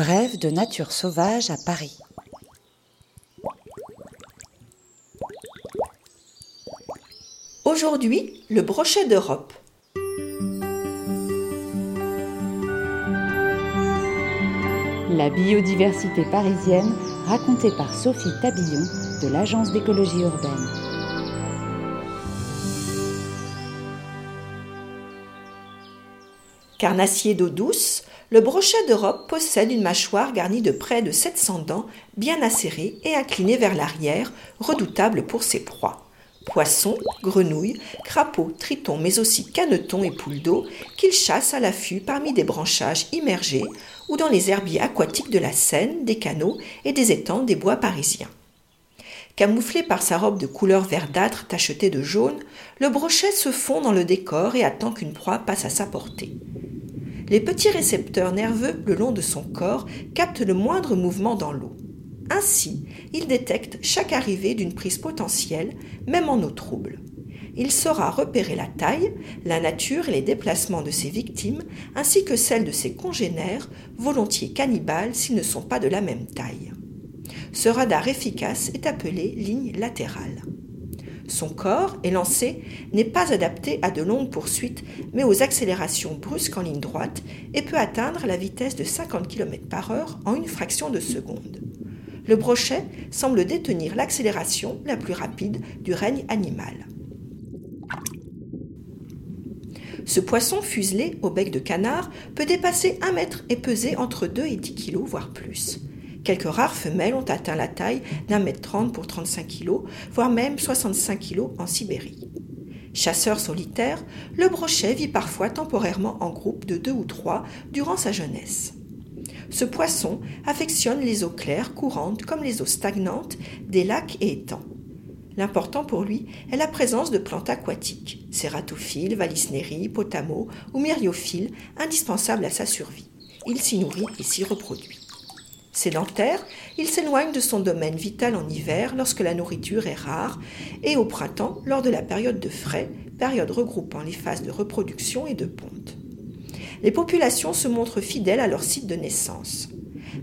Brève de nature sauvage à Paris. Aujourd'hui, le brochet d'Europe. La biodiversité parisienne racontée par Sophie Tabillon de l'Agence d'écologie urbaine. Carnassier d'eau douce, le brochet d'Europe possède une mâchoire garnie de près de 700 dents, bien acérées et inclinées vers l'arrière, redoutable pour ses proies. Poissons, grenouilles, crapauds, tritons, mais aussi canetons et poules d'eau qu'il chasse à l'affût parmi des branchages immergés ou dans les herbiers aquatiques de la Seine, des canaux et des étangs des bois parisiens. Camouflé par sa robe de couleur verdâtre tachetée de jaune, le brochet se fond dans le décor et attend qu'une proie passe à sa portée. Les petits récepteurs nerveux le long de son corps captent le moindre mouvement dans l'eau. Ainsi, il détecte chaque arrivée d'une prise potentielle, même en eau trouble. Il saura repérer la taille, la nature et les déplacements de ses victimes, ainsi que celles de ses congénères, volontiers cannibales s'ils ne sont pas de la même taille. Ce radar efficace est appelé ligne latérale. Son corps, élancé, n'est pas adapté à de longues poursuites, mais aux accélérations brusques en ligne droite et peut atteindre la vitesse de 50 km par heure en une fraction de seconde. Le brochet semble détenir l'accélération la plus rapide du règne animal. Ce poisson fuselé au bec de canard peut dépasser un mètre et peser entre 2 et 10 kg, voire plus. Quelques rares femelles ont atteint la taille d'un mètre trente pour 35 kg, voire même 65 kg en Sibérie. Chasseur solitaire, le brochet vit parfois temporairement en groupe de deux ou trois durant sa jeunesse. Ce poisson affectionne les eaux claires courantes comme les eaux stagnantes des lacs et étangs. L'important pour lui est la présence de plantes aquatiques, cératophiles, valisneries, potamos ou myriophiles, indispensables à sa survie. Il s'y nourrit et s'y reproduit. Sédentaire, il s'éloigne de son domaine vital en hiver lorsque la nourriture est rare et au printemps lors de la période de frais, période regroupant les phases de reproduction et de ponte. Les populations se montrent fidèles à leur site de naissance.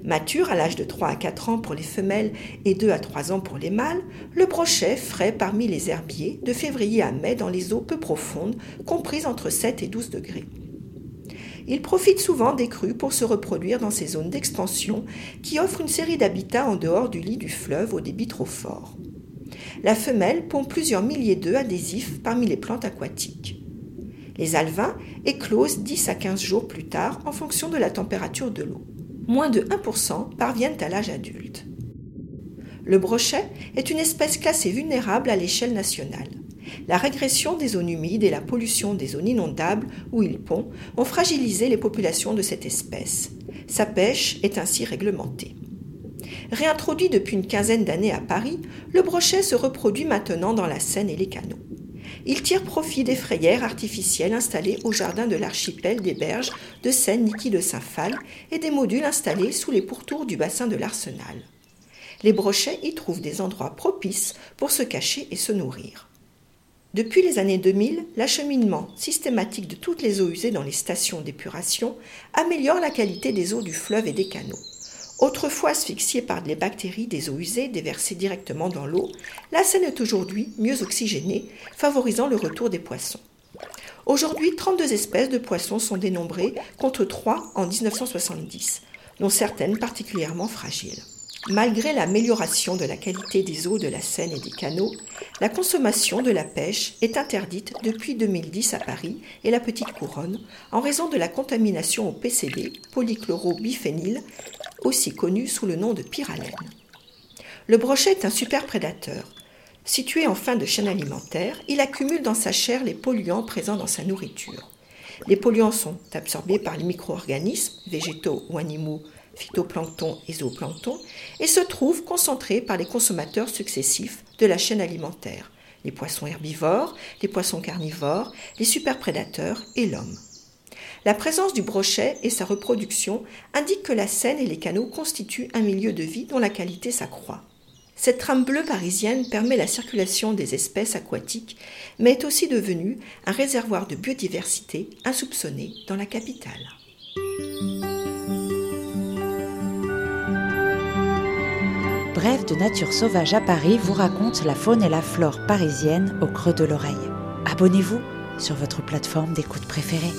Mature à l'âge de 3 à 4 ans pour les femelles et 2 à 3 ans pour les mâles, le brochet frais parmi les herbiers de février à mai dans les eaux peu profondes, comprises entre 7 et 12 degrés. Il profite souvent des crues pour se reproduire dans ces zones d'expansion qui offrent une série d'habitats en dehors du lit du fleuve au débit trop fort. La femelle pond plusieurs milliers d'œufs adhésifs parmi les plantes aquatiques. Les alevins éclosent 10 à 15 jours plus tard en fonction de la température de l'eau. Moins de 1% parviennent à l'âge adulte. Le brochet est une espèce classée vulnérable à l'échelle nationale. La régression des zones humides et la pollution des zones inondables où il pond ont fragilisé les populations de cette espèce. Sa pêche est ainsi réglementée. Réintroduit depuis une quinzaine d'années à Paris, le brochet se reproduit maintenant dans la Seine et les canaux. Il tire profit des frayères artificielles installées au jardin de l'archipel des berges de Seine-Niki de Saint-Phal et des modules installés sous les pourtours du bassin de l'Arsenal. Les brochets y trouvent des endroits propices pour se cacher et se nourrir. Depuis les années 2000, l'acheminement systématique de toutes les eaux usées dans les stations d'épuration améliore la qualité des eaux du fleuve et des canaux. Autrefois asphyxiée par les bactéries des eaux usées déversées directement dans l'eau, la Seine est aujourd'hui mieux oxygénée, favorisant le retour des poissons. Aujourd'hui, 32 espèces de poissons sont dénombrées contre 3 en 1970, dont certaines particulièrement fragiles. Malgré l'amélioration de la qualité des eaux de la Seine et des canaux, la consommation de la pêche est interdite depuis 2010 à Paris et la Petite Couronne en raison de la contamination au PCB, polychlorobiphényl, aussi connu sous le nom de pyralène. Le brochet est un super prédateur. Situé en fin de chaîne alimentaire, il accumule dans sa chair les polluants présents dans sa nourriture. Les polluants sont absorbés par les micro-organismes, végétaux ou animaux phytoplancton et zooplancton, et se trouvent concentrés par les consommateurs successifs de la chaîne alimentaire, les poissons herbivores, les poissons carnivores, les superprédateurs et l'homme. La présence du brochet et sa reproduction indiquent que la Seine et les canaux constituent un milieu de vie dont la qualité s'accroît. Cette trame bleue parisienne permet la circulation des espèces aquatiques, mais est aussi devenue un réservoir de biodiversité insoupçonné dans la capitale. Bref de Nature Sauvage à Paris vous raconte la faune et la flore parisienne au creux de l'oreille. Abonnez-vous sur votre plateforme d'écoute préférée.